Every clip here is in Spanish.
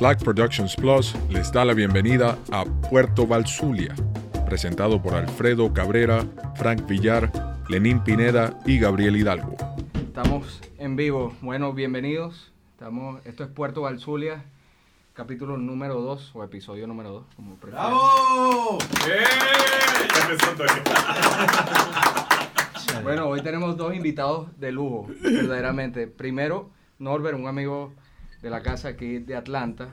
Flag Productions Plus les da la bienvenida a Puerto Valzulia, presentado por Alfredo Cabrera, Frank Villar, Lenín Pineda y Gabriel Hidalgo. Estamos en vivo. Bueno, bienvenidos. Estamos, esto es Puerto Valzulia, capítulo número 2 o episodio número 2, como prefieran. ¡Bravo! Bueno, hoy tenemos dos invitados de lujo, verdaderamente. Primero, Norbert, un amigo de la casa aquí de Atlanta,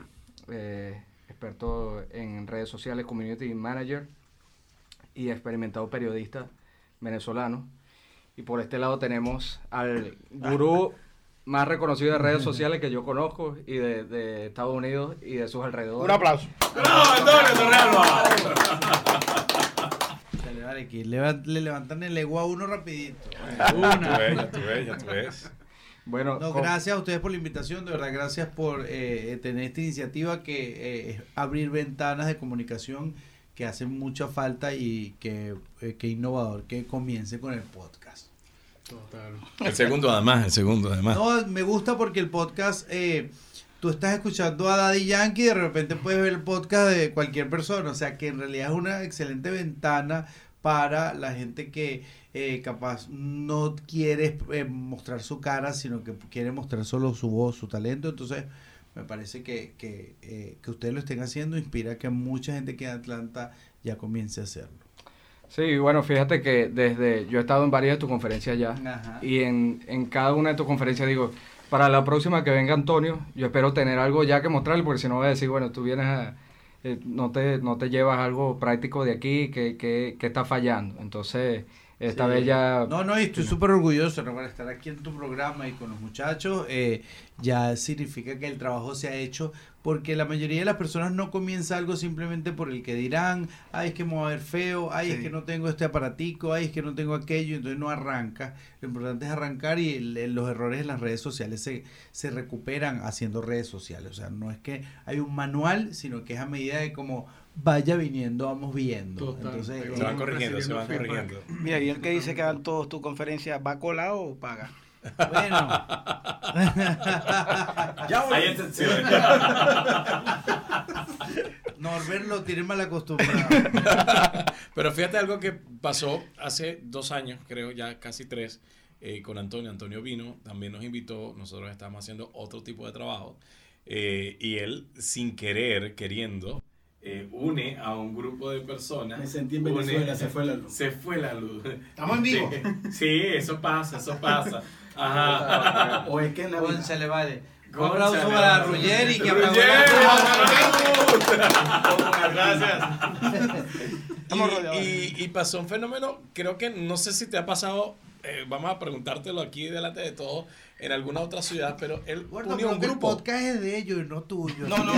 eh, experto en redes sociales, community manager y experimentado periodista venezolano. Y por este lado tenemos al gurú más reconocido de redes sociales que yo conozco y de, de Estados Unidos y de sus alrededores. Un aplauso. ¡Bravo, Antonio Torrealba! Le levantan el ego a uno rapidito. Ya tú ves, ya tú ves, ya tú ves. Bueno, No, con- gracias a ustedes por la invitación, de verdad, gracias por eh, tener esta iniciativa que eh, es abrir ventanas de comunicación que hacen mucha falta y que, eh, que innovador que comience con el podcast. El segundo además, el segundo además. No, me gusta porque el podcast, eh, tú estás escuchando a Daddy Yankee y de repente puedes ver el podcast de cualquier persona. O sea que en realidad es una excelente ventana para la gente que eh, capaz no quiere eh, mostrar su cara, sino que quiere mostrar solo su voz, su talento. Entonces, me parece que, que, eh, que ustedes lo estén haciendo inspira a que mucha gente que en Atlanta ya comience a hacerlo. Sí, bueno, fíjate que desde yo he estado en varias de tus conferencias ya Ajá. y en, en cada una de tus conferencias digo, para la próxima que venga Antonio, yo espero tener algo ya que mostrarle, porque si no voy a decir, bueno, tú vienes a, eh, no, te, no te llevas algo práctico de aquí que, que, que está fallando. Entonces, esta Sí. vez ya... No, no, y estoy súper orgulloso ¿no? por estar aquí en tu programa y con los muchachos. eh, ya significa que el trabajo se ha hecho porque la mayoría de las personas no comienza algo simplemente por el que dirán, ay, es que me voy a ver feo, ay, es que no tengo este aparatico, ay, es que no tengo aquello, entonces no arranca. Lo importante es arrancar y el- los errores en las redes sociales se, se recuperan haciendo redes sociales. O sea, no es que hay un manual, sino que es a medida de cómo vaya viniendo, vamos viendo. Entonces, Se van corrigiendo, se van corrigiendo. Mira, y el que dice que dan todos tus conferencias, ¿va colado o paga? bueno. Hay excepciones. Norbert lo tiene mal acostumbrado. Pero fíjate algo que pasó hace dos años, creo, ya casi tres, eh, con Antonio. Antonio vino, también nos invitó, nosotros estábamos haciendo otro tipo de trabajo, eh, y él, sin querer, queriendo, eh, une a un grupo de personas. Me sentí en une- Venezuela, se fue la luz. Se fue la luz. ¿Estamos en vivo? Sí, eso pasa, eso pasa. Ajá. O es que en la vida. Cónchale, vale. Un aplauso para. Ruggeri que aplaudió. Gracias. Y, y, y pasó un fenómeno, creo que no sé si te ha pasado, eh, vamos a preguntártelo aquí delante de todos, en alguna otra ciudad, pero él Bueno, unió un que el grupo. podcast es de ellos y no tuyo. No, no,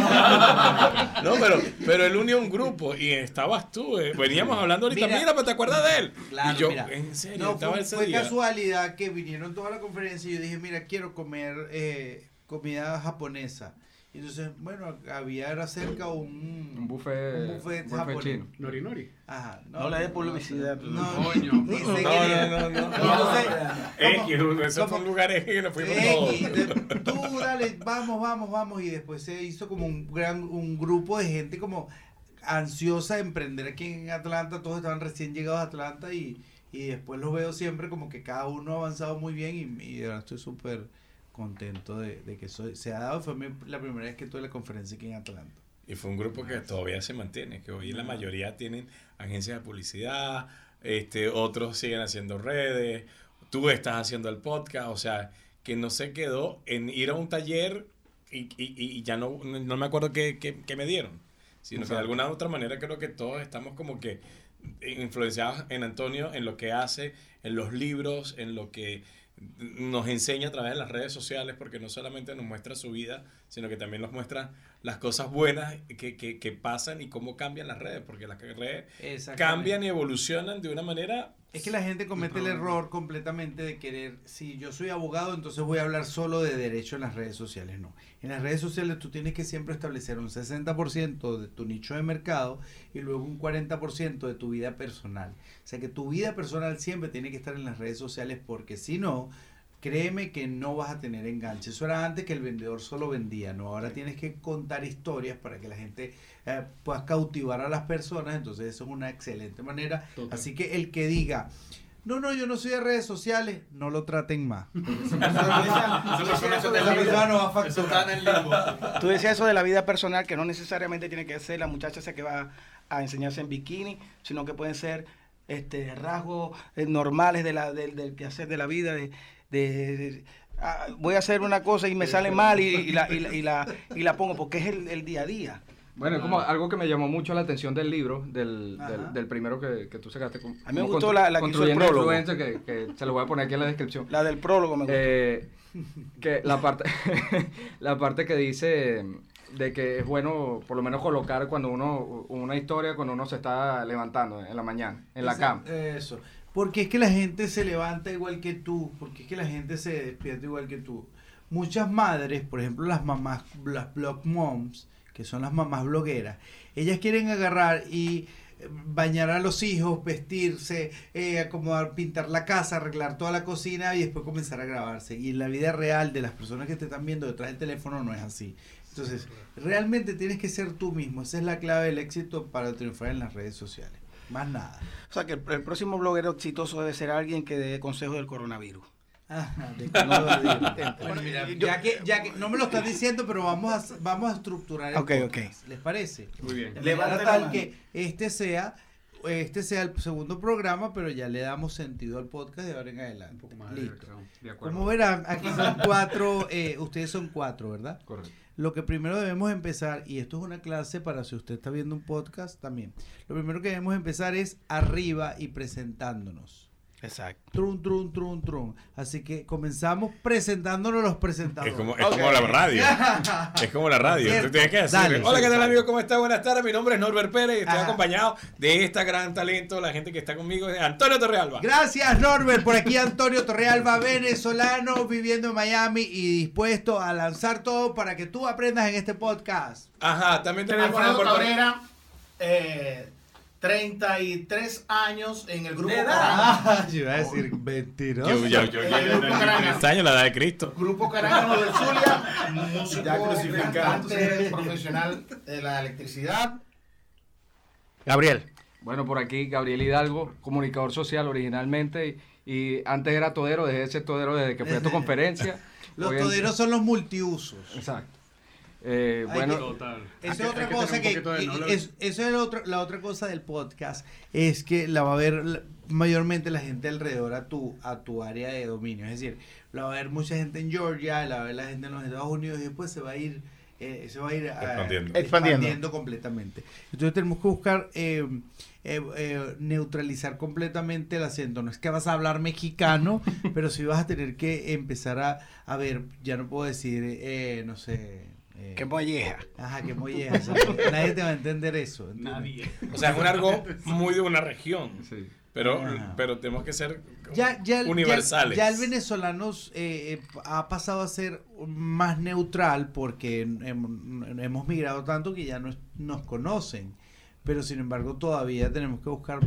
No, pero, pero él unió un grupo y estabas tú. eh, Veníamos hablando ahorita, Mira. mira, pero te acuerdas de él. Claro, y yo, mira. en serio, No, estaba fue, ese fue día. casualidad que vinieron toda la conferencia y yo dije, mira, quiero comer eh, comida japonesa. Y entonces, bueno, había era cerca un, Un buffet, un buffet buffet japonés. chino. Nori Nori. Ajá. No le dé publicidad. No, Coño. No, no, no, no. X, eso fue ¿cómo? un lugar X que nos fuimos X, todos. tú dale, vamos, vamos, vamos. Y después se hizo como un gran un grupo de gente como ansiosa de emprender aquí en Atlanta. Todos estaban recién llegados a Atlanta y, y después los veo siempre como que cada uno ha avanzado muy bien y, y estoy súper contento de, de que soy, se ha dado. Fue mi- la primera vez que tuve la conferencia aquí en Atlanta. Y fue un grupo que todavía se mantiene, que hoy la mayoría tienen agencias de publicidad, este, otros siguen haciendo redes, tú estás haciendo el podcast, o sea, que no se quedó en ir a un taller y, y- y ya no, no me acuerdo qué, qué- qué me dieron, sino que de alguna u otra manera creo que todos estamos como que influenciados en Antonio, en lo que hace, en los libros, en lo que nos enseña a través de las redes sociales, porque no solamente nos muestra su vida, sino que también nos muestra las cosas buenas que, que, que pasan y cómo cambian las redes, porque las redes cambian y evolucionan de una manera... Es que la gente comete el error completamente de querer, si yo soy abogado, entonces voy a hablar solo de derecho en las redes sociales. No. En las redes sociales tú tienes que siempre establecer un 60% de tu nicho de mercado y luego un 40% de tu vida personal. O sea que tu vida personal siempre tiene que estar en las redes sociales porque si no, créeme que no vas a tener enganche. Eso era antes que el vendedor solo vendía, ¿no? Ahora tienes que contar historias para que la gente eh, pueda cautivar a las personas, entonces eso es una excelente manera. Total. Así que el que diga, no, no, yo no soy de redes sociales, no lo traten más. Eso. Tú decías eso de la vida personal, que no necesariamente tiene que ser la muchacha esa que va a enseñarse en bikini, sino que pueden ser este rasgos eh, normales de la, del, del quehacer de la vida, de, de- de- ah, voy a hacer una cosa y me sale mal y, y la, y, la, y, la, y la pongo, porque es el, el día a día. Bueno, es como algo que me llamó mucho la atención del libro, del, del, del primero que, que tú sacaste. como- A mí me gustó la- la que hizo el prólogo. Que, que se lo voy a poner aquí en la descripción. La del prólogo me gustó. Eh, que la parte, la parte que dice de que es bueno por lo menos colocar cuando uno, una historia cuando uno se está levantando en la mañana, en la cama. Eso. Porque es que la gente se levanta igual que tú, porque es que la gente se despierta igual que tú. Muchas madres, por ejemplo las mamás, las blog moms, que son las mamás blogueras, ellas quieren agarrar y bañar a los hijos, vestirse, eh, acomodar, pintar la casa, arreglar toda la cocina y después comenzar a grabarse. Y en la vida real de las personas que te están viendo detrás del teléfono no es así. Entonces, realmente tienes que ser tú mismo. Esa es la clave del éxito para triunfar en las redes sociales. Más nada. O sea que el, el próximo bloguero exitoso debe ser alguien que dé consejos del coronavirus. De. Bueno, mira, ya que, ya que no me lo estás diciendo, pero vamos a, vamos a estructurar el Ok, podcast, ¿Les parece? Muy bien. De Levanta manera la tal que este sea este sea el segundo programa, pero ya le damos sentido al podcast de ahora en adelante. Un poco más de Listo. de acuerdo. Como verán, aquí son cuatro, eh, ustedes son cuatro, ¿verdad? Correcto. Lo que primero debemos empezar, y esto es una clase para si usted está viendo un podcast también, lo primero que debemos empezar es arriba y presentándonos. Exacto. Trun, trun, trun, trun. Así que comenzamos presentándonos los presentadores. Es como, es como la radio. Es como la radio. Tú tienes que decir, hola, ¿qué tal amigo? ¿Cómo está? Buenas tardes. Mi nombre es Norbert Pérez y estoy Ajá. acompañado de esta gran talento, la gente que está conmigo, es Antonio Torrealba. Gracias Norbert, por aquí Antonio Torrealba, venezolano, viviendo en Miami y dispuesto a lanzar todo para que tú aprendas en este podcast. Ajá, también tenemos a Alfredo. Cabrera, eh, 33 años en el grupo De Caranga. edad. Yo iba a decir mentiroso. Yo, yo, yo, yo, El grupo Caranga. este año la edad de Cristo. Grupo Carángano del Zulia, músico, Ya crucificado. cantante, profesional de la electricidad. Gabriel. Bueno, por aquí Gabriel Hidalgo, comunicador social originalmente, y, y antes era todero, dejé de ser todero desde que fui a tu conferencia. Los Hoy en- toderos son los multiusos. Exacto. Eh, bueno, que- Total. Esa Hay es otra que cosa que, es- eso es otro- la otra cosa del podcast es que la va a ver mayormente la gente alrededor a tu a tu área de dominio, es decir, la va a ver mucha gente en Georgia, la va a ver la gente en los Estados Unidos y después se va a ir eh, se va a ir Expandiendo. Expandiendo. completamente. Entonces tenemos que buscar eh, eh, eh, neutralizar completamente el acento. No es que vas a hablar mexicano, pero sí vas a tener que empezar a, a ver, ya no puedo decir, eh, no sé. Eh, Qué molleja. Ajá, que molleja. o sea, Nadie te va a entender eso. ¿entiendes? Nadie. O sea, es un argot muy de una región. sí. Pero, Ajá. pero tenemos que ser Ya, ya, universales. Ya, ya el venezolano eh, eh, ha pasado a ser más neutral porque hem- hemos migrado tanto que ya nos, nos conocen. Pero sin embargo todavía tenemos que buscar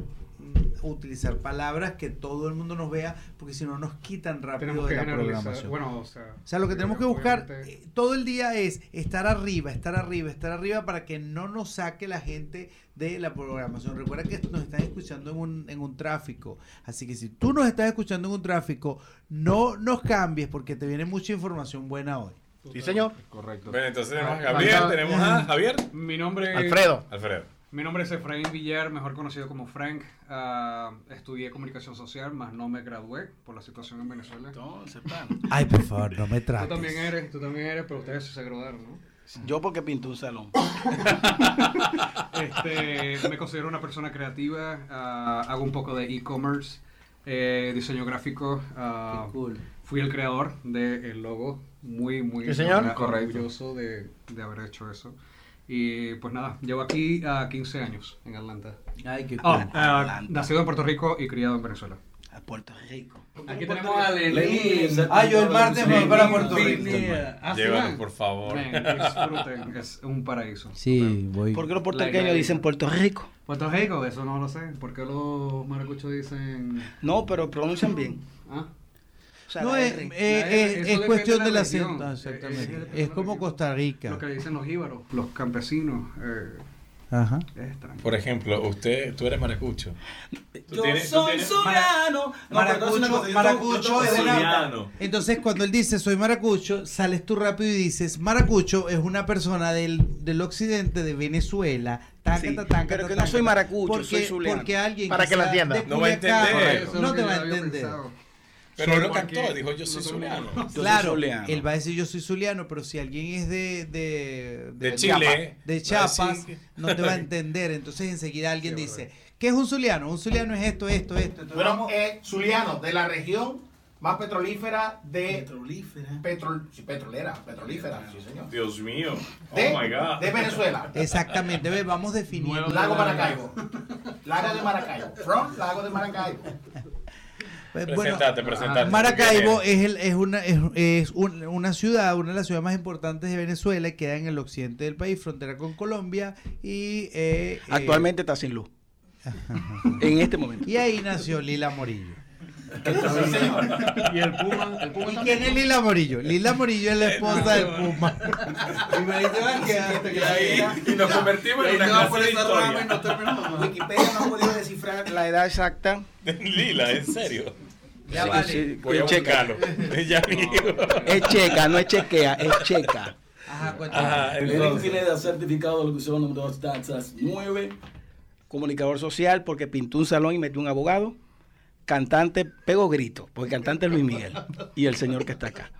utilizar palabras que todo el mundo nos vea porque si no nos quitan rápido de la programación. Bueno, o sea. O sea, lo que tenemos que buscar eh, todo el día es estar arriba, estar arriba, estar arriba para que no nos saque la gente de la programación. Recuerda que nos están escuchando en un, en un tráfico. Así que si tú nos estás escuchando en un tráfico, no nos cambies porque te viene mucha información buena hoy. Sí, señor. Correcto. Bueno, entonces tenemos a Falta- Gabriel, tenemos a Javier. Mi nombre Alfredo. Alfredo. Mi nombre es Efraín Villar, mejor conocido como Frank. Ah, estudié comunicación social, más no me gradué por la situación en Venezuela. Entonces, pan. Ay, por favor, no me Tú trates. también eres, tú también eres, pero ustedes se graduaron, ¿no? Yo porque pinto un salón. Este, me considero una persona creativa, ah, hago un poco de e-commerce, eh, diseño gráfico. ah, Qué cool. Fui el creador del logo, muy, muy Sí, señor. orgulloso de, de haber hecho eso. Y pues nada, llevo aquí a 15 años en Atlanta. Ay, qué cool. Ah, ah, Atlanta. nacido en Puerto Rico y criado en Venezuela. A Puerto Rico. Aquí tenemos a Lenín. Ah, yo el martes me voy para Puerto Rico. Ah, Llévanos, por favor. Ven, disfruten, es un paraíso. Sí, voy. ¿Por qué los puertorriqueños dicen Puerto Rico? Puerto Rico, eso no lo sé. ¿Por qué los maracuchos dicen.? No, pero pronuncian bien. Ah, sea, No, la es, R. eh, La eh, es depende cuestión de del la acento. región. Exactamente. Eh, Es eh, como lo que- Costa Rica. Lo que dicen los íbaros, los campesinos. eh, Ajá. es. Por ejemplo, usted, tú eres maracucho. Tú Yo tienes- soy tienes- zuliano. No, pero entonces una cosa, yo Maracucho tengo- yo es una-. Entonces, cuando él dice soy maracucho, sales tú rápido y dices maracucho es una persona del, del occidente de Venezuela. Tanca, Sí, ta, tanca, pero ta, que no tanca, soy maracucho, porque, soy zuliano. Porque alguien Para que lo sea entienda. de No va a entender. Es No lo te que va a entender. Pero él lo cantó, dijo yo soy zuliano. Yo soy Claro, zuliano. él va a decir yo soy zuliano, pero si alguien es de de, De Chile, de Chiapas, no te va a entender. Entonces enseguida alguien dice, ¿qué es un zuliano? Un zuliano es esto, esto, esto. Entonces, Bueno, vamos- eh, Zuliano, de la región más petrolífera de... Petrolífera. Petrol, sí, petrolera, petrolífera, sí señor. Dios mío. De, Oh my God. de Venezuela. Exactamente, ve, vamos definiendo. Lago Maracaibo. Lago de Maracaibo. From Lago de Maracaibo. Eh, Presentate, presentate. Maracaibo ¿Quién es, el, es, una, es, es un- una ciudad, una de las ciudades más importantes de Venezuela, y queda en el occidente del país, frontera con Colombia, y eh, eh, Actualmente está sin luz. en este momento. y ahí nació Lila Morillo. Y el Puma, el Puma ¿Y quién es Lila Morillo? Lila Morillo es la esposa del Puma. Y me dice, "Ven, quédate, Y ahí y nos convertimos en una clase de historia. Wikipedia no ha podido descifrar la edad exacta. Lila, en serio. Ya Sí, vale. sí, Voy a es checa. buscarlo. Ya mismo. Es checa, no es chequea, es checa. Ajá. Ajá, entonces. Pineda, certificado de locución número 2, taxas 9. Comunicador social porque pintó un salón y metió un abogado. Cantante, pego grito, porque cantante es Luis Miguel y el señor que está acá.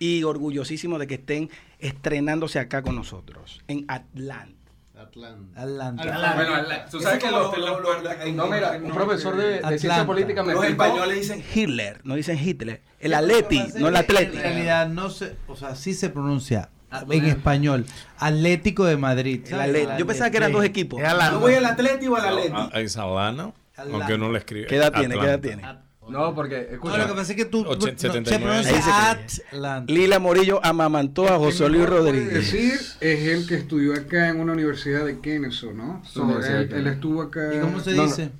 Y orgullosísimo de que estén estrenándose acá con nosotros, en Atlanta. Atlanta. Atlanta. Bueno, la- tú sabes que los, los- No, mira, un profesor de, de ciencia política me Los españoles dicen Hitler, no dicen Hitler. El Atleti, no el Atleti. En realidad no se, o sea, sí se pronuncia en español. Atlético de Madrid. El. Yo pensaba que eran dos equipos. Es Atlanta. Yo voy al Atleti o al Atleti. Ah, Es aunque no le escribe. ¿Qué edad tiene? ¿Qué edad tiene? No, porque, No, escucha, lo que pasa es que tú Ochen- no, se 79. pronuncia Ahí dice Atlanta. Lila Morillo amamantó a José Luis Rodríguez. decir es el que estudió acá en una universidad de Kennesaw, ¿no? So, él, él estuvo acá. ¿Y cómo se No, no. dice?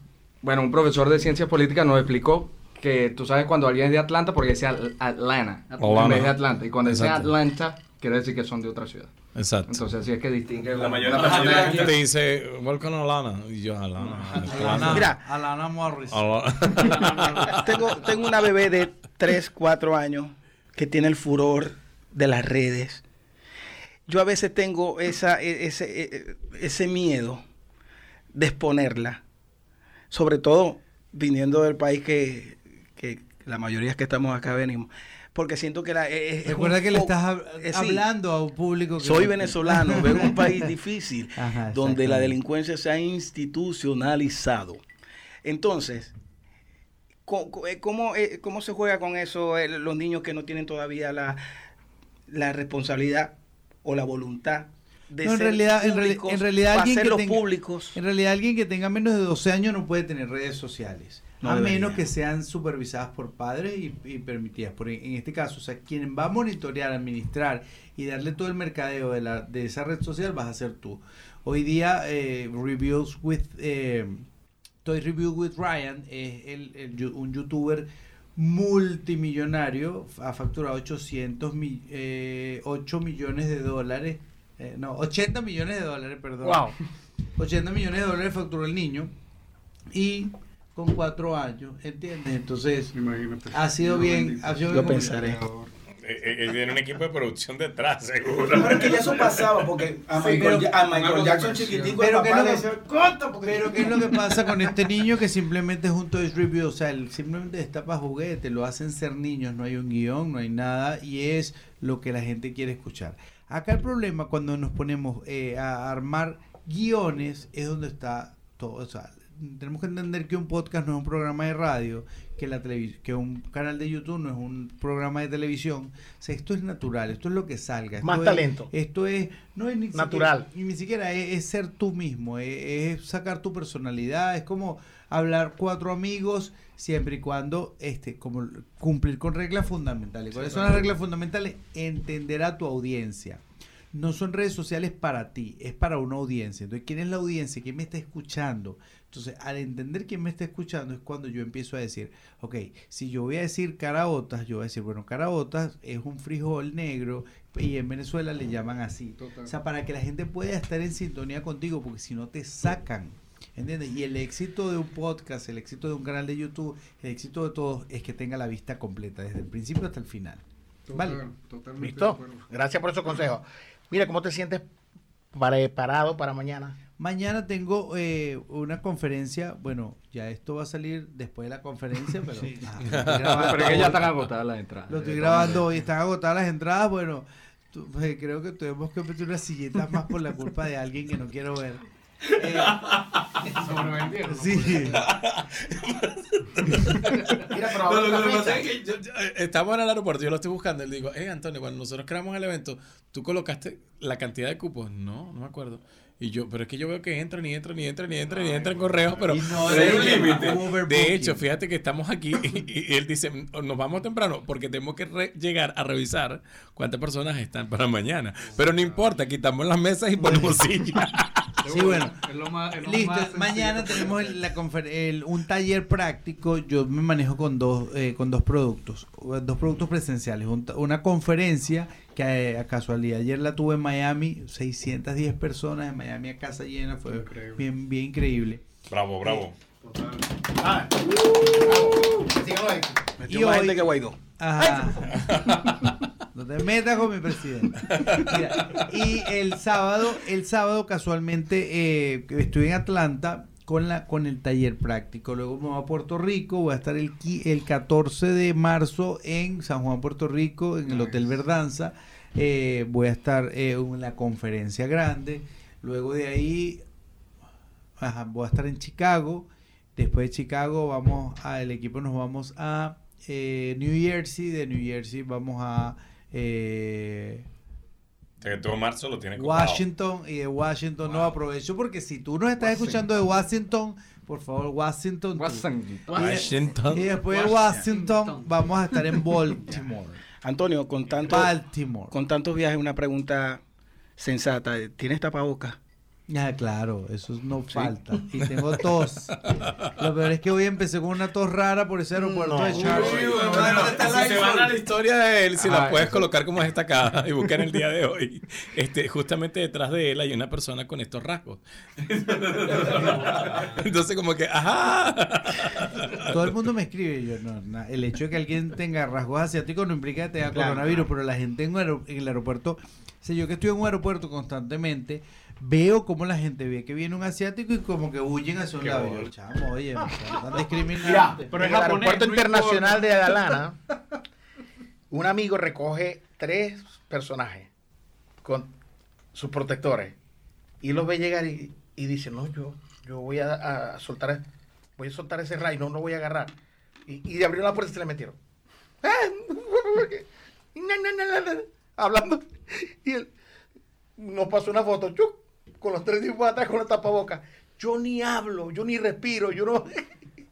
bueno, un profesor de ciencias políticas nos explicó que tú sabes cuando alguien es de Atlanta porque decía Al- Atlanta Atlanta. en vez de Atlanta. Y cuando dice. Atlanta, quiere decir que son de otra ciudad. Exacto. Entonces así es que distingue la mayoría de la gente te dice, welcome a Alana. Y yo, Alana. Alana. Mira. Alana Morris. Alana. tengo, tengo una bebé de 3, 4 años que tiene el furor de las redes. Yo a veces tengo esa, e- ese, e- ese miedo de exponerla, sobre todo viniendo del país que, que la mayoría que estamos acá venimos, porque siento que la, e- es, es Recuerda que le estás hab- eh, sí. hablando a un público que Soy no- venezolano, de un país difícil, Ajá, donde la delincuencia se ha institucionalizado. Entonces, eh, ¿cómo, eh, cómo se juega con eso los niños que no tienen todavía la, la responsabilidad o la voluntad de No, en realidad, en, reali- públicos, en realidad alguien que tenga, públicos? en realidad alguien que tenga menos de 12 años no puede tener redes sociales. No a menos que sean supervisadas por padres y, y permitidas. Por, en este caso, o sea, quien va a monitorear, administrar y darle todo el mercadeo de, la, de esa red social vas a ser tú. Hoy día, eh, Reviews with eh, Toy Review with Ryan es el, un youtuber multimillonario, ha facturado 800 mi- eh, 8 millones de dólares, eh, no, 80 millones de dólares, perdón. Wow. 80 millones de dólares facturó el niño y con 4 años, ¿entiendes? Entonces, Imagínate. ha sido No, bien, ha sido Lo bien pensaré. Eh, eh, eh, Tiene un equipo de producción detrás, seguro. Pero es que ya eso pasaba porque a Sí, Michael, pero- a Michael Jackson chiquitico Pero el que papá no- le decía, porque Pero ¿qué es lo que pasa con este niño que simplemente es un Toys Review? O sea, él simplemente está para juguete, lo hacen ser niños, no hay un guion, no hay nada y es lo que la gente quiere escuchar. Acá el problema cuando nos ponemos eh, a armar guiones es donde está todo. O sea, tenemos que entender que un podcast no es un programa de radio, que la que un canal de YouTube no es un programa de televisión. O sea, esto es natural, esto es lo que salga. esto Más es- talento. Esto es, no es ni Natural. siquiera- ni siquiera es, es ser tú mismo, es, es sacar tu personalidad, es como hablar cuatro amigos siempre y cuando este como cumplir con reglas fundamentales. ¿Cuáles son las reglas fundamentales? Entender a tu audiencia. no son redes sociales para ti, es para una audiencia. Entonces, ¿quién es la audiencia? ¿Quién me está escuchando? Entonces, al entender quién me está escuchando es cuando yo empiezo a decir, ok, si yo voy a decir caraotas, yo voy a decir, bueno, caraotas es un frijol negro y en Venezuela le llaman así. Total. O sea, para que la gente pueda estar en sintonía contigo, porque si no te sacan. ¿Entiendes? Y el éxito de un podcast, el éxito de un canal de YouTube, el éxito de todos es que tenga la vista completa, desde el principio hasta el final. Total, Vale. Totalmente de ¿Listo? acuerdo. Gracias por esos consejos. Mira, ¿cómo te sientes preparado para mañana? Mañana tengo eh, una conferencia, bueno, ya esto va a salir después de la conferencia, pero, ah, estoy grabando Pero es que ya están agotadas las entradas. Lo estoy grabando hoy, están agotadas las entradas, bueno, pues, creo que tuvimos que meter unas sillitas más por la culpa de alguien que no quiero ver. Eh, sí, Mira, pero No, ahora lo que la me pasa fecha. es que yo- yo- eh, estamos en el aeropuerto, yo lo estoy buscando. y Le digo, eh, Antonio, cuando nosotros creamos el evento, ¿tú colocaste la cantidad de cupos? No, no me acuerdo. Y yo, pero es que yo veo que entran y entran y entran y entran y entran correos, pero no, pero hay un límite. De hecho, fíjate que estamos aquí y, y él dice, nos vamos temprano porque tenemos que re- llegar a revisar cuántas personas están para mañana. Pero no importa, quitamos las mesas y ponemos sillas. Sí, bueno. Es lo más, es lo Listo, más mañana tenemos el- la confer- el- un taller práctico. Yo me manejo con dos, eh, con dos productos, dos productos presenciales. Un una conferencia que eh, a casualidad ayer la tuve en Miami, 610 personas en Miami a casa llena, fue Increíble. bien, bien increíble. Bravo, bravo. Total. Ah. Metió Y más hoy- gente que Guaidó. Ajá. No te metas con mi presidente. Mira, y el sábado, el sábado casualmente eh, estuve en Atlanta con la con el taller práctico. Luego me voy a Puerto Rico, voy a estar el, el 14 de marzo en San Juan, Puerto Rico, en el Hotel Verdanza. Eh, voy a estar eh, en la conferencia grande. Luego de ahí ajá, voy a estar en Chicago. Después de Chicago vamos a, el equipo nos vamos a eh, New Jersey. De New Jersey vamos a eh, Que todo marzo lo tiene. Washington y de Washington no aprovecho porque si tú nos estás escuchando de Washington, por favor Washington. Washington. Washington. Y después de Washington vamos a estar en Baltimore. Antonio, con tanto, Baltimore. con tantos viajes, una pregunta sensata. ¿Tienes tapabocas? Ah, claro, eso no falta. Y tengo tos. Lo peor es que hoy empecé con una tos rara por ese aeropuerto de Charlotte. Si se van a la historia de él, si la Ah, puedes colocar como es destacada y buscar el día de hoy, este, justamente detrás de él hay una persona con estos rasgos. Entonces como que, ajá. Todo el mundo me escribe. Yo, no, el hecho de que alguien tenga rasgos asiáticos no implica que tenga Claro, coronavirus, pero la gente en, en el aeropuerto, sea, yo que estoy en un aeropuerto constantemente, veo como la gente ve que viene un asiático y como que huyen hacia un Qué lado. Yo, chamo, oye. Mira, Pero en el aeropuerto internacional de Adalana, un amigo recoge tres personajes con sus protectores y los ve llegar y, y dice, no, yo, yo voy a, a soltar, voy a soltar ese rayo, no lo voy a agarrar. Y, y abrieron la puerta y se le metieron. Hablando. Y él nos pasó una foto, chuc, con los tres tipos atrás con la tapaboca. Yo ni hablo, yo ni respiro, yo no...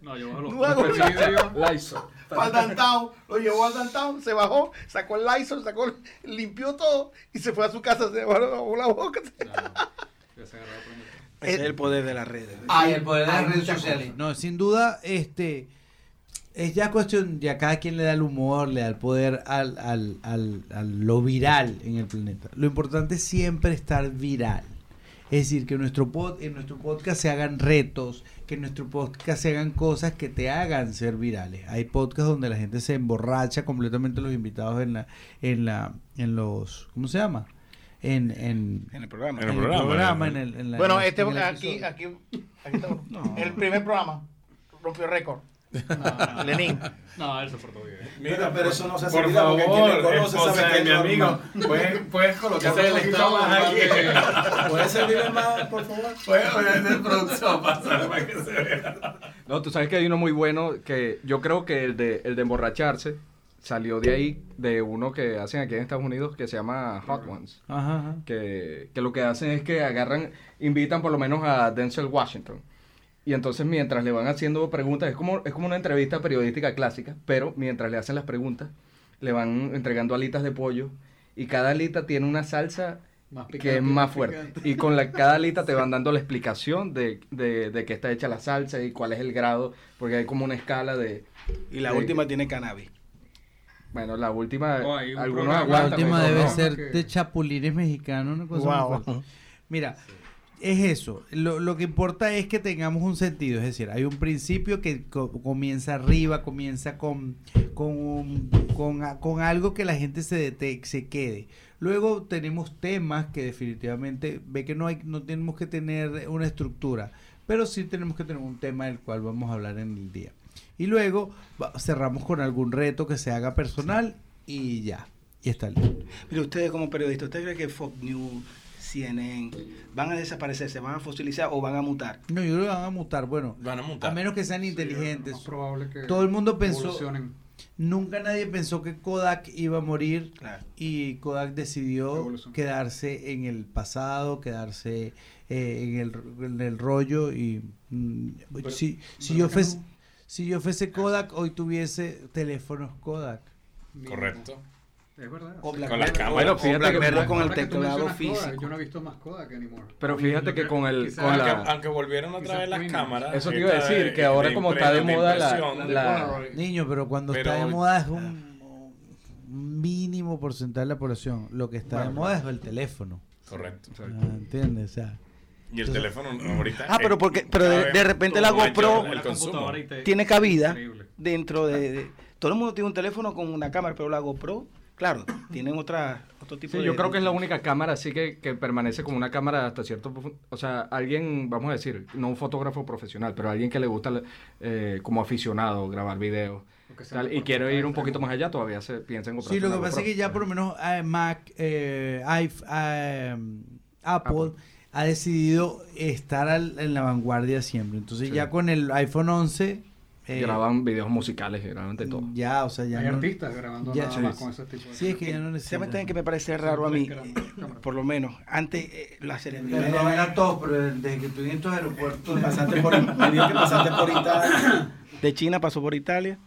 No, yo bajo los No hago los. Lysol. al downtown, lo llevó al downtown, se bajó, sacó el Lysol, sacó, limpió todo y se fue a su casa, se bajó la boca. Se es el poder de las redes. Hay- el poder de las redes sociales. No, sin duda, este es ya cuestión, ya cada quien le da el humor, le da el poder al, al, al, a lo viral en el planeta. Lo importante es siempre estar viral. Es decir, que nuestro pod, en nuestro podcast se hagan retos, que en nuestro podcast se hagan cosas que te hagan ser virales. Hay podcasts donde la gente se emborracha completamente los invitados en la, en la, en los, ¿cómo se llama? En, en, En el programa. En el en el programa, programa, en el- en la- Bueno, este aquí, aquí, aquí está, el primer programa rompió récord. Lenin. No, él se portó bien. Pero- pero eso no se hace por viral, porque favor, quien me conoce esposa sabe que mi amigo, puedes, puedes colocar Ese es un el estado más aquí. ¿Puedes servirle más, por favor? Puedes poner de producción pasar para que se vea. No, tú sabes que hay uno muy bueno que yo creo que el de, el de emborracharse salió de ahí, de uno que hacen aquí en Estados Unidos que se llama Hot Ones. Ajá, ajá. Que, que lo que hacen es que agarran, invitan por lo menos a Denzel Washington. Y entonces mientras le van haciendo preguntas, es como, es como una entrevista periodística clásica, pero mientras le hacen las preguntas, le van entregando alitas de pollo y cada alita tiene una salsa Más que es más más fuerte. picante. Y con la, cada alita te van dando la explicación de, de, de qué está hecha la salsa y cuál es el grado, porque hay como una escala de... Y la de- última tiene cannabis. Bueno, la última, Oh, algunos La última debe no. ser que- de chapulines mexicanos, una cosa muy Wow. fuerte. Mira, es eso. Lo, lo que importa es que tengamos un sentido. Es decir, hay un principio que co- comienza arriba, comienza con, con, con, con algo que la gente se, dete- se quede. Luego tenemos temas que definitivamente ve que no, hay, no tenemos que tener una estructura, pero sí tenemos que tener un tema del cual vamos a hablar en el día. Y luego cerramos con algún reto que se haga personal y ya. Y está listo. Mire, ustedes como periodistas, ¿ustedes creen que Fox News, CNN, van a desaparecer, se van a fosilizar o van a mutar? No, yo creo que van a mutar. Bueno, Van a mutar. a menos que sean Sí, inteligentes. es más probable que Todo el mundo pensó- evolucionen. Nunca nadie pensó que Kodak iba a morir Claro. y Kodak decidió Evolución. quedarse en el pasado, quedarse eh, en, el, en el rollo y mm, si, si pero yo fuese no. si yo fuese Kodak hoy tuviese teléfonos Kodak. Correcto. Es verdad. O. Black Con las cámaras. Bueno, Black Mirror con el teclado Kodak, físico. yo no he visto más Kodak anymore. Pero fíjate que con el- Quizás- con la- Aunque, aunque volvieron otra vez las cámaras. Eso te iba a decir, de- que ahora de como está de moda la- la- Niño, pero cuando está de moda es un, mínimo porcentaje de la población. Lo que está de moda es el teléfono. Correcto. Ah, ¿Entiendes? O sea, Y el teléfono ahorita. Ah, pero porque- pero de- repente la GoPro- Tiene cabida dentro de, de- Todo el mundo tiene un teléfono con una cámara, pero la GoPro, claro, tienen otra, otro tipo Sí, de... yo creo que es la única cámara así que, que permanece como una cámara hasta cierto punto. O sea, alguien, vamos a decir, no un fotógrafo profesional, pero alguien que le gusta eh, como aficionado grabar videos. Tal, y por quiere ir un poquito más allá, todavía se piensa en comprar Sí, lo que pasa es que ya por lo menos eh, Mac, eh, iPh- eh, Apple, Apple. ha decidido estar al- en la vanguardia siempre. Entonces Sí. ya con el iPhone 11... eh, graban videos musicales, graban de todo. Ya, o sea, ya Hay no... artistas grabando ya- nada más con ese tipo de Sí, es que ya no ¿Saben necesitan. también que me parece raro a mí? Cámara. Por lo menos, antes eh, la celebridad... Perdón a todos, pero desde que estoy en estos aeropuertos... Pasaste por, que pasaste por Italia. De China pasó por Italia.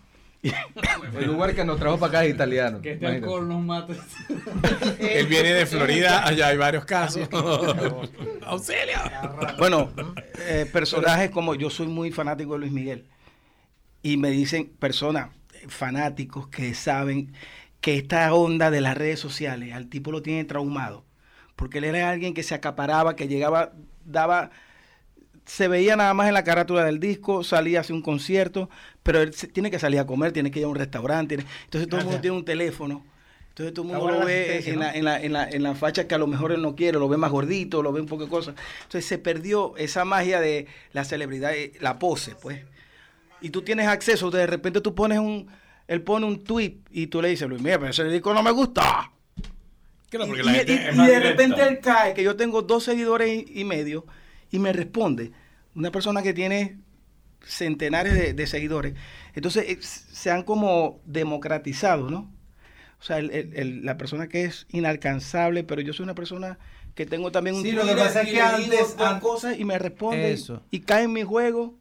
El Uber que nos trajo para acá es italiano. Que este alcohol nos mate. Él viene de Florida, allá hay varios casos. ¡Auxilio! Bueno, eh, personajes como yo soy muy fanático de Luis Miguel y me dicen personas eh, fanáticos que saben que esta onda de las redes sociales al tipo lo tiene traumado porque él era alguien que se acaparaba, que llegaba, daba, se veía nada más en la carátula del disco, salía a hacer un concierto, pero él se- tiene que salir a comer, tiene que ir a un restaurante, tiene- entonces todo el mundo tiene un teléfono. Entonces todo el mundo lo ve en, ¿no? la, en, la, en, la, en la facha que a lo mejor él no quiere, lo ve más gordito, lo ve un poco de cosas. Entonces se perdió esa magia de la celebridad, eh, la pose, pues. Y tú tienes acceso, de repente tú pones un, él pone un tweet y tú le dices, Luis, mira, pero ese disco no me gusta. Claro, y, la y- gente y- es y de directa. repente él cae, que yo tengo dos seguidores y, y medio, y me responde, una persona que tiene centenares de, de seguidores. Entonces eh, se han como democratizado, ¿no? O sea, el- el- el- la persona que es inalcanzable, pero yo soy una persona que tengo también un Sí, lo que Twitter pasa es que antes- an- cosas y me responde Eso. Y, cae en mi juego.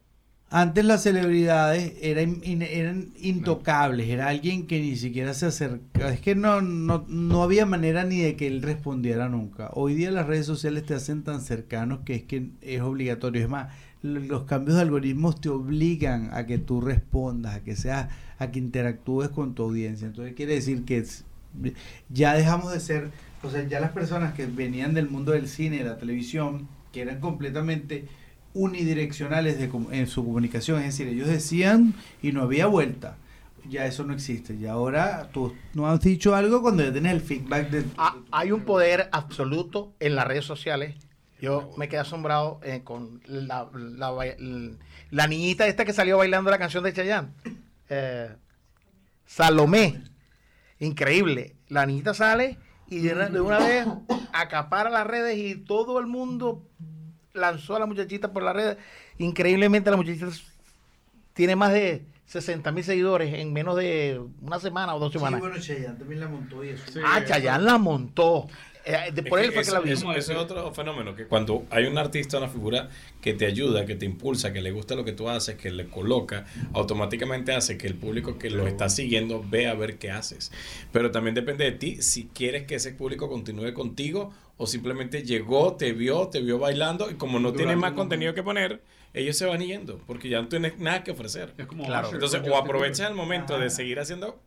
Antes las celebridades eran, eran intocables, era alguien que ni siquiera se acercaba, es que no, no, no había manera ni de que él respondiera nunca. Hoy día las redes sociales te hacen tan cercanos que es que es obligatorio. Es más, lo- los cambios de algoritmos te obligan a que tú respondas, a que seas, a que interactúes con tu audiencia. Entonces quiere decir que ya dejamos de ser, o sea, ya las personas que venían del mundo del cine, de la televisión, que eran completamente unidireccionales de, en su comunicación, es decir, ellos decían y no había vuelta. Ya eso no existe. Y ahora tú no has dicho algo cuando ya tienes el feedback de... Ah, hay un poder absoluto en las redes sociales. Yo me quedé asombrado eh, con la, niñita esta que salió bailando la canción de Chayanne. Eh, Salomé. Increíble. La niñita sale y de una vez acapara las redes y todo el mundo lanzó a la muchachita por las redes. Increíblemente la muchachita tiene más de 60 mil seguidores en menos de una semana o dos Sí, semanas. bueno, Chayanne también la montó y eso. Sí, ah, Chayanne la montó. Eh, de- por él fue que la vi. eso- ese es otro fenómeno, que cuando hay un artista, una figura que te ayuda, que te impulsa, que le gusta lo que tú haces, que le coloca, automáticamente hace que el público que lo está siguiendo vea a ver qué haces. Pero también depende de ti si quieres que ese público continúe contigo o simplemente llegó, te vio, te vio bailando y como no tienes más contenido que poner, ellos se van yendo porque ya no tienes nada que ofrecer. Es como Claro. Usher Entonces, o aprovechas el momento Ajá. de seguir haciendo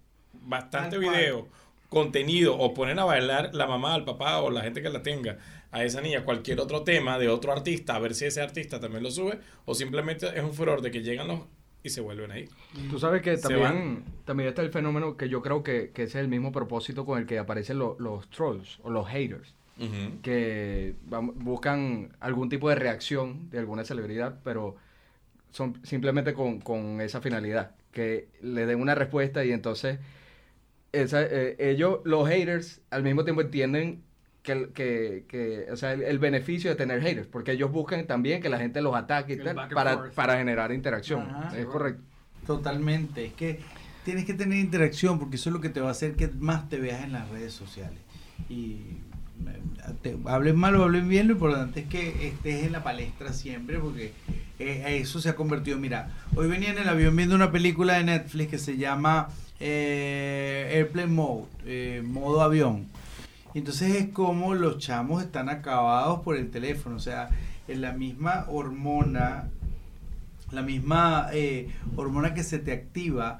bastante Tal cual. video, contenido, o ponen a bailar la mamá, el papá o la gente que la tenga a esa niña cualquier otro tema de otro artista, a ver si ese artista también lo sube, o simplemente es un furor de que llegan los y se vuelven ahí. Tú sabes que también, también está el fenómeno que yo creo que, que ese es el mismo propósito con el que aparecen lo- los trolls o los haters, Ujú. que buscan algún tipo de reacción de alguna celebridad, pero son simplemente con, con esa finalidad, que le den una respuesta y entonces esa, eh, ellos, los haters, al mismo tiempo entienden que, el- que, que, o sea, el, el beneficio de tener haters, porque ellos buscan también que la gente los ataque y tal, para, para generar interacción. Ajá. es correcto. Totalmente. Es que tienes que tener interacción porque eso es lo que te va a hacer que más te veas en las redes sociales. Y te- hablen mal o hablen bien, lo importante es que estés en la palestra siempre porque eh, eso se ha convertido. Mira, hoy venía en el avión viendo una película de Netflix que se llama eh, Airplane Mode, eh, modo avión. Y entonces es como los chamos están acabados por el teléfono, o sea, en la misma hormona la misma hormona que se te activa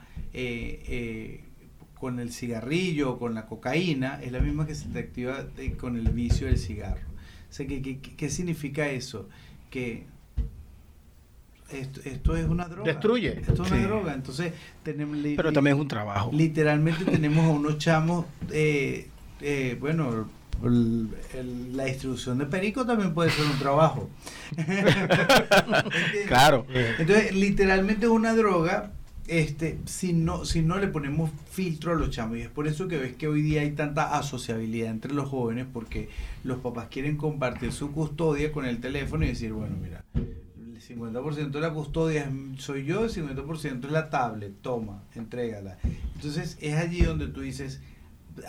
con el cigarrillo o con la cocaína es la misma que se te activa con el vicio del cigarro. O sea, ¿qué, qué, qué significa eso? Que esto, esto es una droga. Destruye. Esto es una Sí. droga. Entonces, tenemos... li- Pero también es un trabajo. Literalmente tenemos a unos chamos, eh, eh, bueno, el- el- la distribución de perico también puede ser un trabajo. Claro. Entonces, literalmente es una droga, este, si no, si no le ponemos filtro a los chamos. Y es por eso que ves que hoy día hay tanta asociabilidad entre los jóvenes, porque los papás quieren compartir su custodia con el teléfono y decir, bueno, mira, el 50% de la custodia soy yo, el 50% es la tablet, toma, entrégala. Entonces, es allí donde tú dices,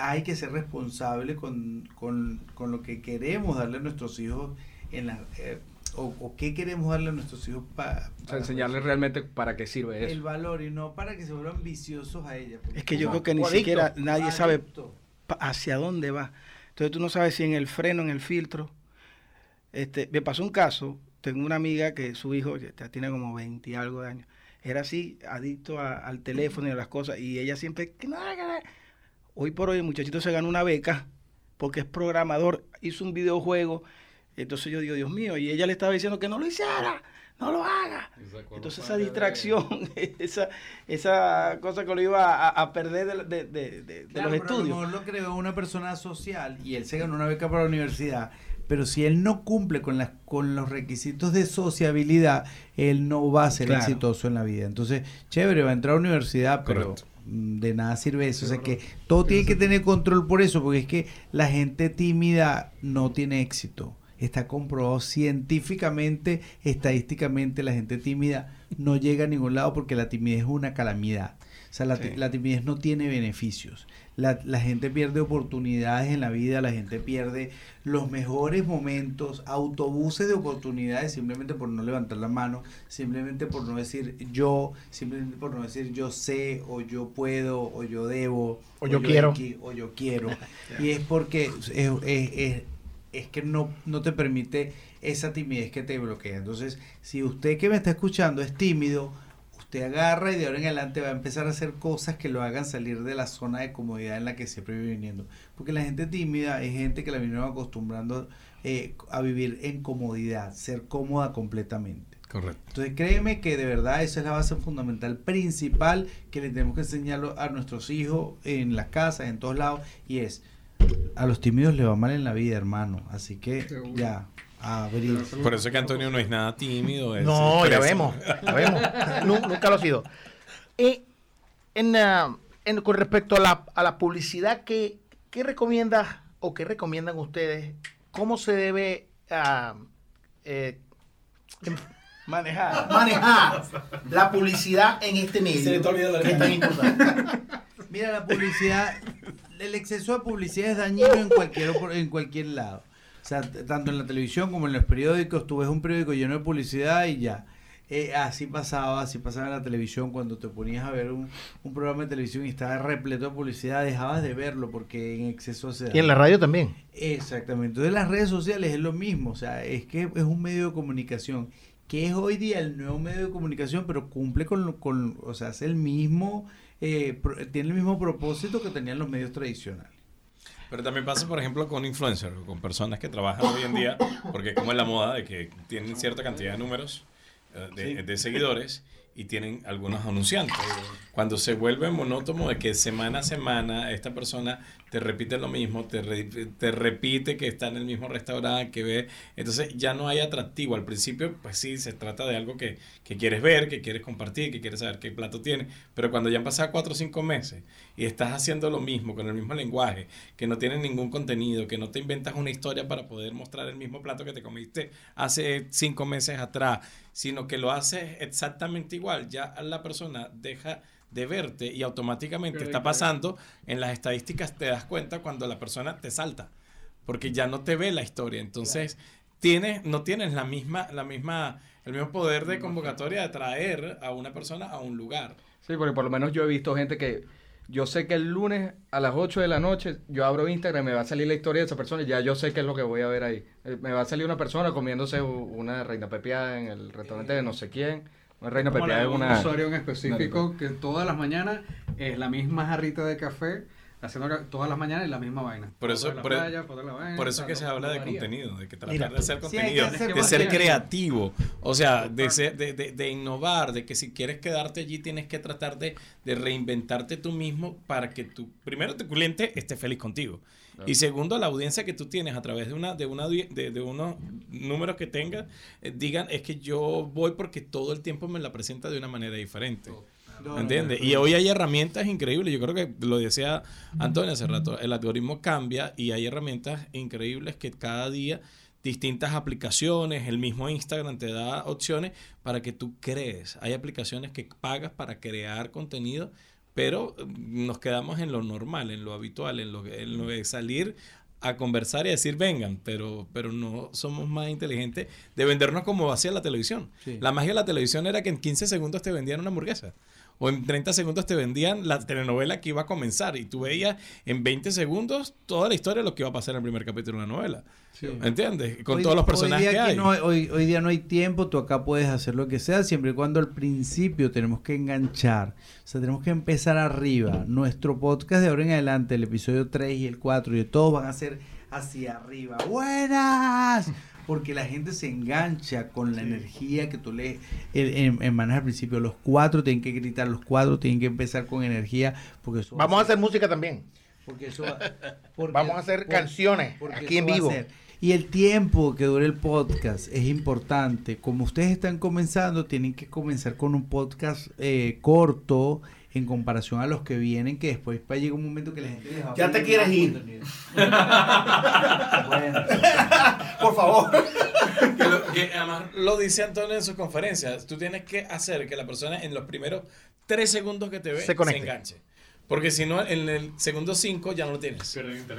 hay que ser responsable con, con, con lo que queremos darle a nuestros hijos en la, eh, o, o qué queremos darle a nuestros hijos pa- O sea, para enseñarles realmente para qué sirve el eso. valor y no para que se vuelvan viciosos a ella. porque Es que yo creo que ni adicto, siquiera nadie sabe adicto. hacia dónde va. Entonces tú no sabes si en el freno, en el filtro. Este, me pasó un caso, tengo una amiga que su hijo ya tiene como 20 y algo de años. Era así, adicto a- al teléfono y a las cosas. Y ella siempre, que no, que no". Hoy por hoy el muchachito se ganó una beca porque es programador, hizo un videojuego. Entonces yo digo, Dios mío, y ella le estaba diciendo que no lo hiciera, no lo haga. Entonces esa distracción, esa, esa cosa que lo iba a, a perder de, de- de- de- de Claro, los pero estudios. A lo mejor lo creó una persona social y él se ganó una beca para la universidad. Pero si él no cumple con, las, con los requisitos de sociabilidad, él no va a ser Claro. exitoso en la vida. Entonces, chévere, va a entrar a la universidad, pero Correcto. mm, de nada sirve eso. O sea que todo tiene que tener control por eso, porque es que la gente tímida no tiene éxito. Está comprobado científicamente, estadísticamente, la gente tímida no llega a ningún lado porque la timidez es una calamidad. O sea, la, Sí. la timidez no tiene beneficios. La, la gente pierde oportunidades en la vida, la gente pierde los mejores momentos, autobuses de oportunidades simplemente por no levantar la mano, simplemente por no decir yo, simplemente por no decir yo sé o yo puedo o yo debo O yo quiero. qui- o yo quiero. y es porque es, es- es- es que no, no te permite esa timidez que te bloquea. Entonces, si usted que me está escuchando es tímido, usted agarra y de ahora en adelante va a empezar a hacer cosas que lo hagan salir de la zona de comodidad en la que siempre vive viniendo. Porque la gente tímida es gente que la vinieron acostumbrando eh, a vivir en comodidad, ser cómoda completamente. Correcto. Entonces créeme que de verdad esa es la base fundamental principal que le tenemos que enseñarlo a nuestros hijos en las casas, en todos lados, y es, a los tímidos les va mal en la vida, hermano. Así que Seguro. ya, abrir. Por eso es que Antonio no es nada tímido. es No, ya vemos, ya vemos. Nu- nunca lo ha sido. Y en, ah, en- con respecto a la, a la publicidad, ¿qué, qué recomiendas o qué recomiendan ustedes? ¿Cómo se debe eh, em- Manejar. Manejar la publicidad en este medio. Se le está olvidando la que es tan importante. Mira, la publicidad, el exceso de publicidad es dañino en cualquier, en cualquier lado. O sea, tanto en la televisión como en los periódicos, tú ves un periódico lleno de publicidad y ya. eh, así pasaba, así pasaba en la televisión, cuando te ponías a ver un, un programa de televisión y estaba repleto de publicidad, dejabas de verlo porque en exceso se Y en la radio también. Exactamente. Entonces las redes sociales es lo mismo, o sea, es que es un medio de comunicación que es hoy día el nuevo medio de comunicación, pero cumple con, lo- con o sea, hace el mismo, eh, tiene el mismo propósito que tenían los medios tradicionales. Pero también pasa, por ejemplo, con influencers, o con personas que trabajan hoy en día, porque como es la moda de que tienen cierta cantidad de números eh, de seguidores y tienen algunos anunciantes. Cuando se vuelve monótono de que semana a semana esta persona te repite lo mismo, te, te repite que está en el mismo restaurante, que ve, entonces ya no hay atractivo. Al principio, pues sí, se trata de algo que, que quieres ver, que quieres compartir, que quieres saber qué plato tiene, pero cuando ya han pasado cuatro o cinco meses y estás haciendo lo mismo, con el mismo lenguaje, que no tienes ningún contenido, que no te inventas una historia para poder mostrar el mismo plato que te comiste hace cinco meses atrás, sino que lo haces exactamente igual, ya la persona deja de verte y automáticamente Pero está pasando en las estadísticas, te das cuenta cuando la persona te salta, porque ya no te ve la historia, entonces tienes, no tienes la misma, la misma, el mismo poder de convocatoria de traer a una persona a un lugar. Sí, porque por lo menos yo he visto gente que yo sé que el lunes a las 8 de la noche yo abro Instagram y me va a salir la historia de esa persona y ya yo sé qué es lo que voy a ver ahí. Eh, Me va a salir una persona comiéndose una reina pepiada en el restaurante de no sé quién. Reina es de un usuario en específico que todas las mañanas es la misma jarrita de café, haciendo todas las mañanas la misma vaina. Por eso, la por, playa, foto de la vaina, por eso que se habla de varía. contenido, de que tratar Mira, de hacer sí, contenido, hacer de ser creativo, o sea, de, ser- de, de- de innovar, de que si quieres quedarte allí tienes que tratar de, de reinventarte tú mismo para que tu, primero tu cliente esté feliz contigo. Y segundo, la audiencia que tú tienes a través de una de una de, de unos números que tengas, eh, digan, es que yo voy porque todo el tiempo me la presenta de una manera diferente. No, ¿Me entiendes? Y hoy hay herramientas increíbles. Yo creo que lo decía Antonio hace rato. El algoritmo cambia y hay herramientas increíbles que cada día distintas aplicaciones, el mismo Instagram te da opciones para que tú crees. Hay aplicaciones que pagas para crear contenido, pero mm, nos quedamos en lo normal, en lo habitual, en lo, en lo de salir a conversar y a decir vengan, pero, pero no somos más inteligentes de vendernos como hacía la televisión. Sí. La magia de la televisión era que en 15 segundos te vendían una hamburguesa. O en 30 segundos te vendían la telenovela que iba a comenzar. Y tú veías en 20 segundos toda la historia de lo que iba a pasar en el primer capítulo de una novela. ¿Me entiendes? Con Hoy- todos los hoy personajes día que hay. no hoy, hoy día no hay tiempo, tú acá puedes hacer lo que sea, siempre y cuando al principio tenemos que enganchar. O sea, tenemos que empezar arriba. Nuestro podcast de ahora en adelante, el episodio 3 y el 4, y todos van a ser hacia arriba. ¡Buenas! Porque la gente se engancha con la energía que tú le em- emanas al principio. Los cuatro tienen que gritar, los cuatro tienen que empezar con energía. Porque eso va Vamos a hacer música también. porque eso va- porque- Vamos a hacer canciones porque aquí en vivo. Y el tiempo que dure el podcast es importante. Como ustedes están comenzando, tienen que comenzar con un podcast eh, corto en comparación a los que vienen, que después va a llegar un momento que la gente les va a Ya te quieres ir. bueno, Por favor. Que, lo- que además lo dice Antonio en sus conferencias. Tú tienes que hacer que la persona en los primeros tres segundos que te ve Se se, enganche. Porque si no, en el segundo cinco ya no lo tienes.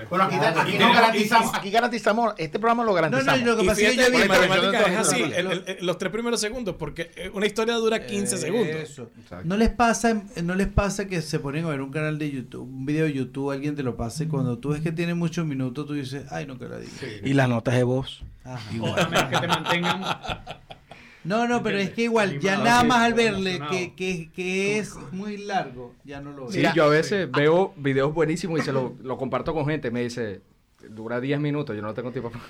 Bueno, aquí, Claro. aquí Y no garantizamos. Aquí garantizamos, este programa lo no, garantizamos. no, lo que pasa es que yo visto- matemáticas es así, Claro. el- el- los tres primeros segundos, porque eh, una historia dura 15 segundos. Eso. No les pasa, no les pasa que se ponen a ver un canal de YouTube, un video de YouTube, alguien te lo pasa y cuando tú ves que tiene muchos minutos, tú dices, ay, no que la diga. Y las notas de voz. Ajá. O que te mantengan No, no, pero es que igual, ya nada sí, más al verle que, que, que es muy largo, ya no lo Sí, veo. yo a veces veo videos buenísimos y se lo, lo comparto con gente. Me dice, dura 10 minutos, yo no tengo tiempo.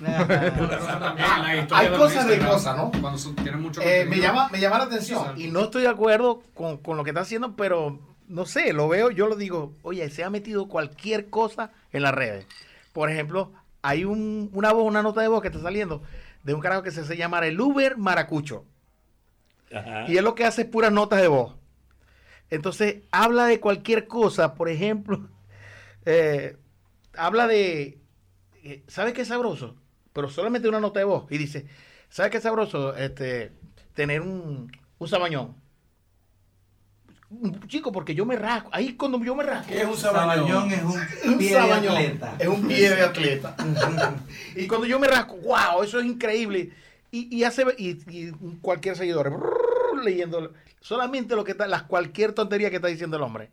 Hay cosas de cosas, ¿no? Cuando son- tienen mucho Eh, me, llama, me llama la atención. Y no estoy de acuerdo con, con lo que está haciendo, pero no sé, lo veo, yo lo digo, oye, se ha metido cualquier cosa en las redes. Por ejemplo, hay un, una voz, una nota de voz que está saliendo de un carajo que se hace llamar el Uber Maracucho. Ajá. Y él lo que hace es puras notas de voz. Entonces, habla de cualquier cosa, por ejemplo, eh, habla de, eh, ¿sabe qué es sabroso? Pero solamente una nota de voz. Y dice, ¿sabe qué es sabroso? Este, tener un, un sabañón. Un Chico, porque yo me rasco. Ahí cuando yo me rasco. ¿Qué es un Sabañón es un Un pie de atleta. Es un pie de atleta. Y cuando yo me rasco, wow, eso es increíble. Y, y hace y, y cualquier seguidor brrr, leyendo solamente lo que está, las cualquier tontería que está diciendo el hombre.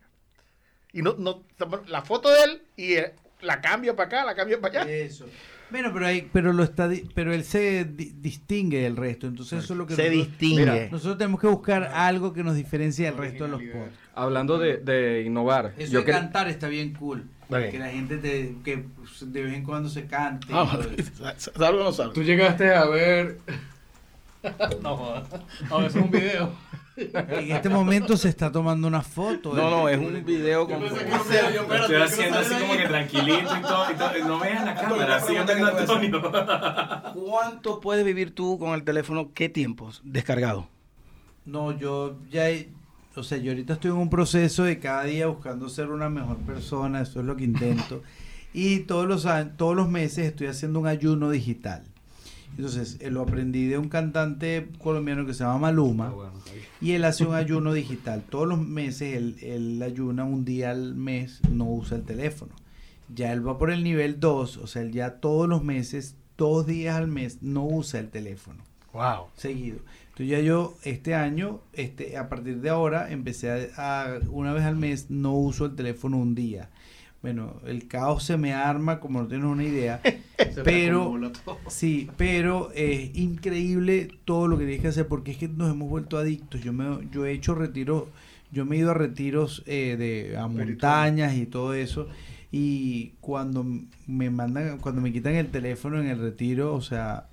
Y no, no, la foto de él y eh, la cambio para acá, la cambio para allá. Eso. Bueno, pero hay, pero lo está, di- pero él se di- distingue del resto, entonces eso es lo que Se nosotros, distingue. Mira, nosotros tenemos que buscar algo que nos diferencie del resto de los podcasts. Hablando de, de innovar, Eso yo de que- cantar está bien cool. Bien. Que la gente te, que de vez en cuando se cante. Ah. ¿Salgo o no salgo? Tú llegaste a ver. no, jodas. No, eso es un video. En este momento se está tomando una foto. No, no, es un video con... Estoy haciendo así como que tranquilito y todo. Y todo. No vean la cámara, sigan viendo a Antonio. ¿Cuánto puedes vivir tú con el teléfono? ¿Qué tiempos descargado? No, yo ya, he- o sea, yo ahorita estoy en un proceso de cada día buscando ser una mejor persona, eso es lo que intento. y todos los, todos los meses estoy haciendo un ayuno digital. Entonces, eh, lo aprendí de un cantante colombiano que se llama Maluma. Y él hace un ayuno digital. Todos los meses él, él ayuna un día al mes, no usa el teléfono. Ya él va por el nivel 2, o sea, él ya todos los meses, dos días al mes, no usa el teléfono Wow. seguido. Entonces ya yo este año, este, a partir de ahora, empecé a, a- una vez al mes, no uso el teléfono un día. Bueno, el caos se me arma como no tienes una idea, pero sí, pero es increíble todo lo que tienes que hacer porque es que nos hemos vuelto adictos. Yo me, yo he hecho retiros, yo me he ido a retiros eh, de a montañas y todo eso y cuando me mandan, cuando me quitan el teléfono en el retiro, o sea,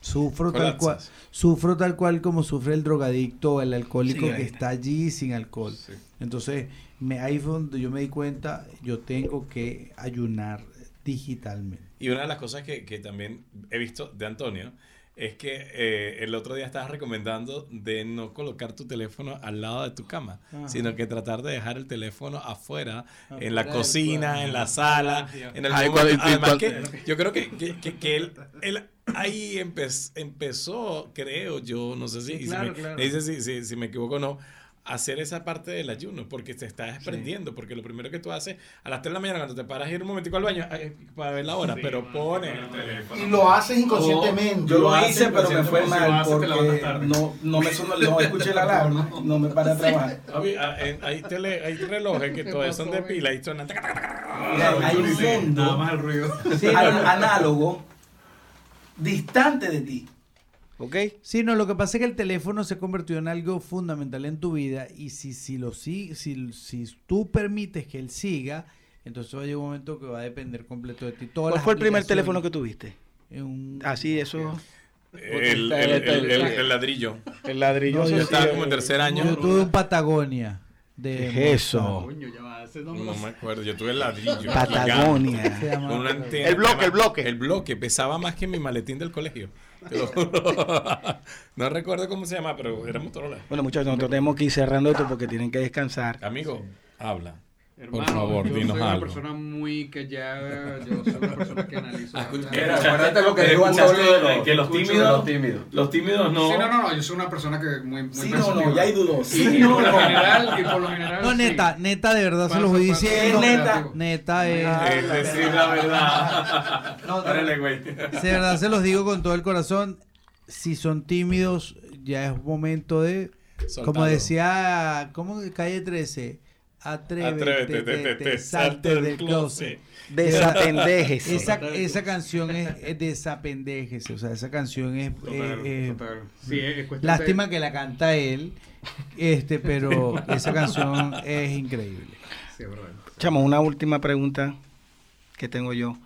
sufro tal cual, sufro tal cual como sufre el drogadicto o el alcohólico Sí, que está allí sin alcohol. Sí. Entonces, me, ahí fue donde yo me di cuenta, yo tengo que ayunar digitalmente. Y una de las cosas que, que también he visto de Antonio es que eh, el otro día estabas recomendando de no colocar tu teléfono al lado de tu cama, Ajá. sino que tratar de dejar el teléfono afuera, en la cocina, en la sala, en el Ay, momento- Además que yo creo que, que, que- que él, él ahí empe- empezó, creo yo, no sé si, Sí, si claro, me, claro. me dice si, si, si me equivoco o no, hacer esa parte del ayuno, porque te estás desprendiendo, porque lo primero que tú haces a las 3 de la mañana cuando te paras a ir un momentico al baño ay, para ver la hora, pero pones el teléfono. Y lo haces inconscientemente. Yo lo hice, pero me fue mal si haces, porque no, no me sonó, no escuché la alarma, no me paré a trabajar. Ah, en- hay, tele, hay relojes que todavía son de pila y suenan. hay un mundo el ruido. an- análogo distante de ti. ¿Ok? Sí, no, lo que pasa es que el teléfono se convirtió en algo fundamental en tu vida y si, si, lo, si, si, si tú permites que él siga, entonces va a llegar un momento que va a depender completo de ti. Todas ¿Cuál fue el primer teléfono que tuviste? en un- Así, eso. El, el, el, el- el ladrillo. El ladrillo. No, yo estaba eh, como en tercer año. Yo tuve un Patagonia. De ¿Qué es eso? Coño, ya va, ese no me No lo me acuerdo, yo tuve el ladrillo. Patagonia. Se llama- Con una antena. El bloque, el bloque. El bloque pesaba más que mi maletín del colegio. No recuerdo cómo se llama, pero era Motorola. Bueno, muchachos, nosotros tenemos que ir cerrando esto porque tienen que descansar. Amigo, habla. Hermano, Por favor, yo dinos soy una algo. persona muy que ya. Yo soy una persona que analizo. Ah, Acuérdate lo que dijo Antonio de los, que los tímidos- los tímidos. Los tímidos no. Sí, no, no, no. Yo soy una persona que muy. muy Sí, no, pensativa. no, ya hay dudos. Y, y por lo general, y por lo general. No, sí. neta, neta, de verdad se los voy diciendo. neta. Neta, eh, Es decir la verdad. No, no. Güey. de verdad se los digo con todo el corazón. Si son tímidos, ya es momento de, como decía, ¿cómo que calle 13? Atrévete, Atrévete, te, te, te, salte del closet. Desapendéjese. Esa, esa canción es, es desapendéjese, o sea, esa canción es, Total, eh, eh, total. Sí, es cuestión de- lástima que la canta él, este, pero esa canción es increíble. Chamo, una última pregunta que tengo yo.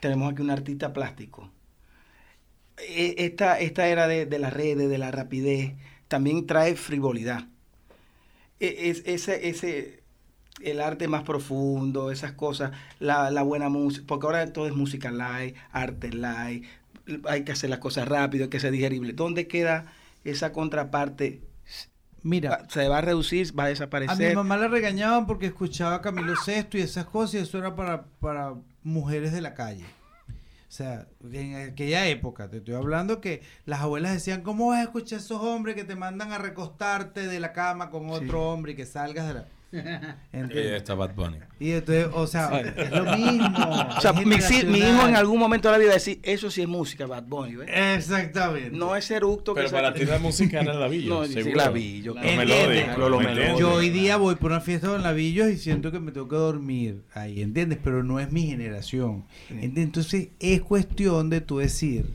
Tenemos aquí un artista plástico. E- Esta, esta era de, de las redes, de la rapidez, también trae frivolidad. E- Es, ese, ese, el arte más profundo, esas cosas, la, la buena música, porque ahora todo es música live, arte live, hay que hacer las cosas rápido, hay que ser digerible. ¿Dónde queda esa contraparte? Mira, ¿Se va a reducir? ¿Va a a mi desaparecer? mamá la regañaban porque escuchaba a Camilo Sesto y esas cosas y eso era para, para mujeres de la calle. O sea, en aquella época, te estoy hablando que las abuelas decían, ¿cómo vas a escuchar a esos hombres que te mandan a recostarte de la cama con otro hombre y que salgas de la... Está Bad Bunny. Y entonces, o sea, es lo mismo. O sea, mi, si- mi hijo en algún momento de la vida va a decir, eso sí es música, Bad Bunny, ¿ves? Exactamente. No es eructo que Pero para ti la música era labillo, No, sí, seguro. labillo. Lo Lo-. Yo hoy día voy por una fiesta con labillos y siento que me tengo que dormir ahí, ¿entiendes? Pero no es mi generación. ¿entiendes? Entonces es cuestión de tú decir,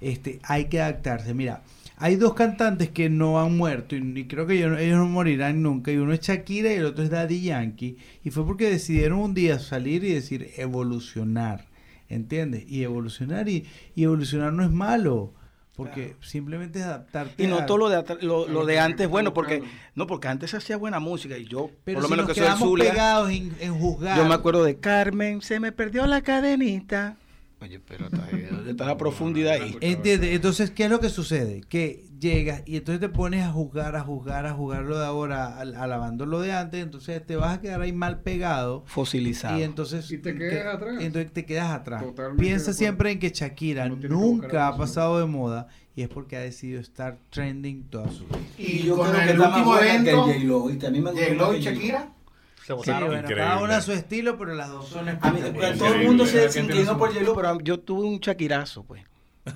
este, hay que adaptarse. Mira, hay dos cantantes que no han muerto y, y creo que ellos, ellos no morirán nunca. Y uno es Shakira y el otro es Daddy Yankee. Y fue porque decidieron un día salir y decir evolucionar, ¿entiendes? Y evolucionar y, y evolucionar no es malo. Porque simplemente es adaptarte Y no a- todo lo de, lo, lo de antes, bueno, porque no porque antes se hacía buena música y yo, Pero por lo si menos nos que soy Zulia, pegados en, en juzgar. yo me acuerdo de Carmen, se me perdió la cadenita. Oye, pero ¿dónde está la profundidad ahí? Entonces, ¿qué es lo que sucede? Que llegas y entonces te pones a juzgar, a juzgar, a juzgar lo de ahora, al- alabando lo de antes, entonces te vas a quedar ahí mal pegado. Fosilizado. Y entonces Y te quedas atrás. entonces te quedas atrás. Totalmente Piensa siempre en que Shakira No que nunca ha pasado de moda y es porque ha decidido estar trending toda su vida. Y, yo creo que el está más último buena que evento, J-Lo. A mí me J-Lo y. Shakira. Se Sí, votaron. bueno, Increíble. cada una a su estilo, pero las dos son A mí, espectaculares. todo el mundo se, Increíble. se inclinó por J-Lo, pero yo tuve un chaquirazo, pues.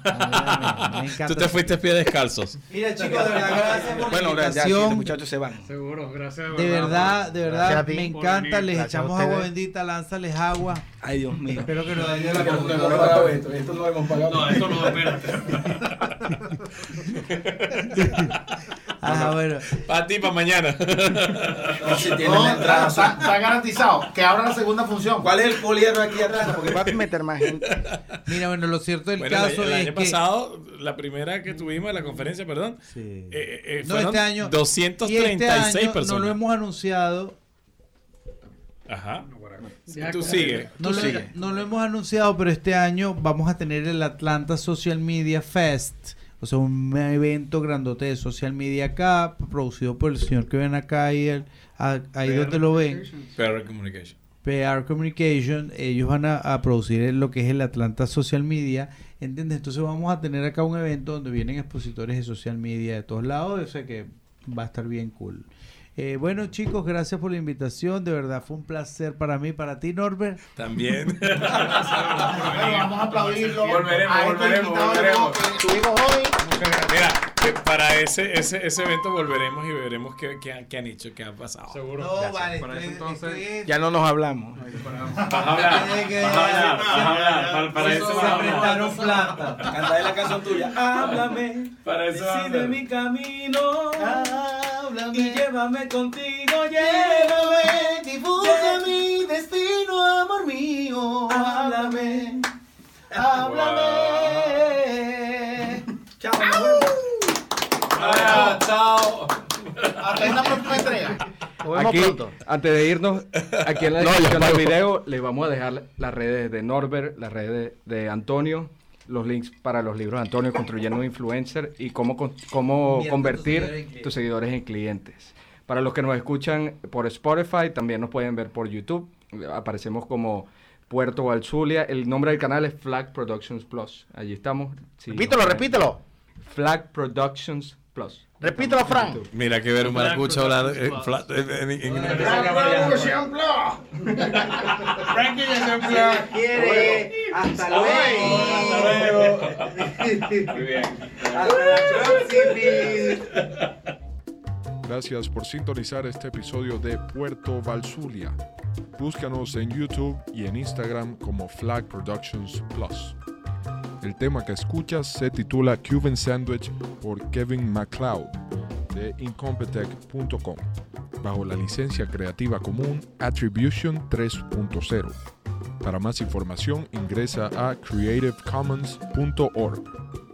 Ah, me encanta. Tú te fuiste pie descalzos. Mira, chicos, de verdad, gracias por Bueno, ya, sí, invitación. los muchachos se van. Seguro, gracias. De verdad, de Gracias a verdad, me encanta. venir. Les Gracias echamos agua bendita, lánzales agua. Ay, Dios mío. Espero que Yo hayan la computadora no esto, esto no lo hemos pagado. No, esto no, espérate. Ah, bueno. Para ti, para mañana. No, si tienen No, la entrada. está, está garantizado que abra la segunda función. ¿Cuál es el poliedro aquí atrás? Porque va a meter más gente. Mira, bueno, lo cierto del Bueno, el, caso el es año que. pasado, la primera que tuvimos en la conferencia, perdón, Sí. eh, eh, eh, No, fueron este año. y 236 este año personas. No lo hemos anunciado. Ajá. Tú. No sigue. no lo hemos anunciado, pero este año vamos a tener el Atlanta Social Media Fest. O sea, un evento grandote de social media acá, producido por el señor que ven acá y el, a- ahí donde lo ven. PR Communication. PR Communication, ellos van a, a producir lo que es el Atlanta Social Media, ¿entiendes? Entonces vamos a tener acá un evento donde vienen expositores de social media de todos lados, o sea que va a estar bien cool. Eh, bueno chicos, gracias por la invitación, de verdad fue un placer para mí, para ti Norbert. También. Bueno, vamos a aplaudirlo. Volveremos, a estos volveremos, volveremos. Estuvimos hoy. Mira, que para ese, ese, ese evento volveremos y veremos qué, qué, han- qué han hecho, qué ha pasado. Seguro. No, vale, Para eso esto- entonces- esto es- Ya no nos hablamos. Vas a hablar, vas a hablar, vas a hablar. Para, para eso se vas a hablar. prestaron plata. Cantaré la canción tuya. Háblame. Para eso vas a Decide hablar. mi camino. Háblame, Y llévame contigo. llévame, Llévame. dibuja mi Aquí, pronto. antes de irnos, aquí en la descripción del video les vamos a dejar las redes de Norbert, las redes de Antonio, los links para los libros de Antonio, Construyendo un Influencer y cómo, cómo convertir tus seguidores en clientes. tus seguidores en clientes. Para los que nos escuchan por Spotify, también nos pueden ver por YouTube. Aparecemos como Puerto Valzulia. El nombre del canal es Flag Productions Plus. Allí estamos. Sí, Repítelo, repítelo. Flag Productions Plus. Repítelo, Fran. YouTube. Mira que ver un maracucho hablar fla- en- en- en- quiere. Hasta luego. Muy bien. Hasta la. Gracias por sintonizar este episodio de Puerto Valzulia. Búscanos en YouTube y en Instagram como Flag Productions Plus. El tema que escuchas se titula Cuban Sandwich por Kevin MacLeod de Incompetech.com bajo la licencia creativa común Attribution 3.0. Para más información ingresa a creativecommons.org.